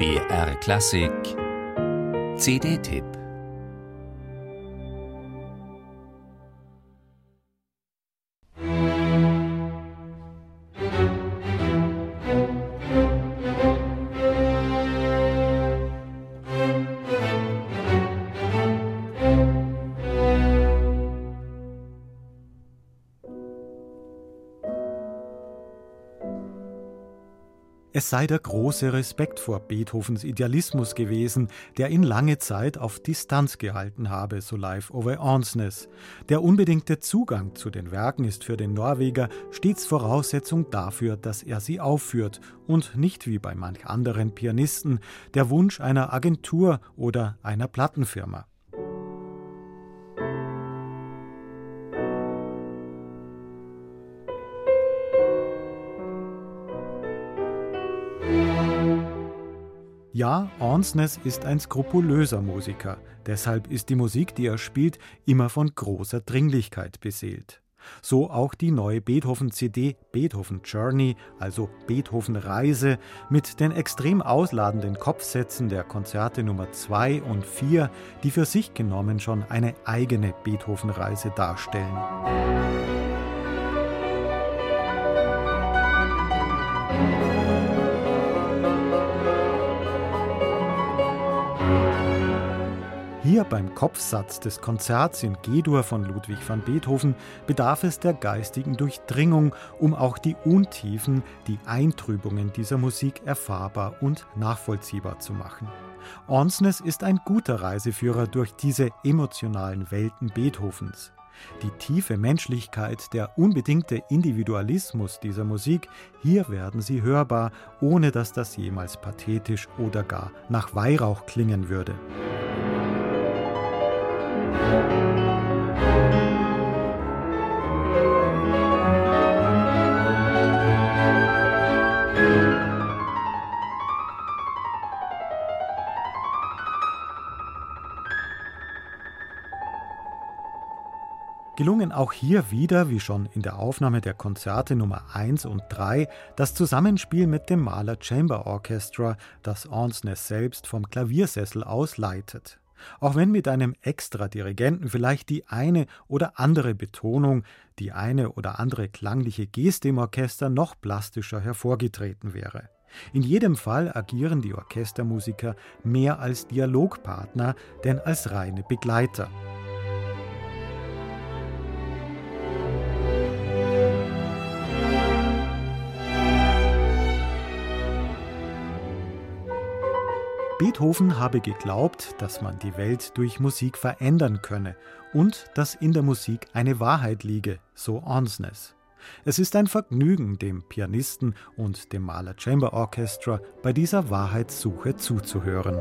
BR Klassik. CD-Tipp Es sei der große Respekt vor Beethovens Idealismus gewesen, der ihn lange Zeit auf Distanz gehalten habe, so Live over Ansnes. Der unbedingte Zugang zu den Werken ist für den Norweger stets Voraussetzung dafür, dass er sie aufführt und nicht wie bei manch anderen Pianisten der Wunsch einer Agentur oder einer Plattenfirma. Ja, Ansnes ist ein skrupulöser Musiker, deshalb ist die Musik, die er spielt, immer von großer Dringlichkeit beseelt. So auch die neue Beethoven-CD Beethoven Journey, also Beethoven Reise, mit den extrem ausladenden Kopfsätzen der Konzerte Nummer 2 und 4, die für sich genommen schon eine eigene Beethoven-Reise darstellen. Hier beim Kopfsatz des Konzerts in G-Dur von Ludwig van Beethoven bedarf es der geistigen Durchdringung, um auch die Untiefen, die Eintrübungen dieser Musik erfahrbar und nachvollziehbar zu machen. Onsnes ist ein guter Reiseführer durch diese emotionalen Welten Beethovens. Die tiefe Menschlichkeit, der unbedingte Individualismus dieser Musik, hier werden sie hörbar, ohne dass das jemals pathetisch oder gar nach Weihrauch klingen würde. Gelungen auch hier wieder, wie schon in der Aufnahme der Konzerte Nummer 1 und 3, das Zusammenspiel mit dem Mahler Chamber Orchestra, das Ansnes selbst vom Klaviersessel aus leitet. Auch wenn mit einem Extra-Dirigenten vielleicht die eine oder andere Betonung, die eine oder andere klangliche Geste im Orchester noch plastischer hervorgetreten wäre. In jedem Fall agieren die Orchestermusiker mehr als Dialogpartner, denn als reine Begleiter. Beethoven habe geglaubt, dass man die Welt durch Musik verändern könne und dass in der Musik eine Wahrheit liege, so Onsnes. Es ist ein Vergnügen, dem Pianisten und dem Mahler Chamber Orchestra bei dieser Wahrheitssuche zuzuhören.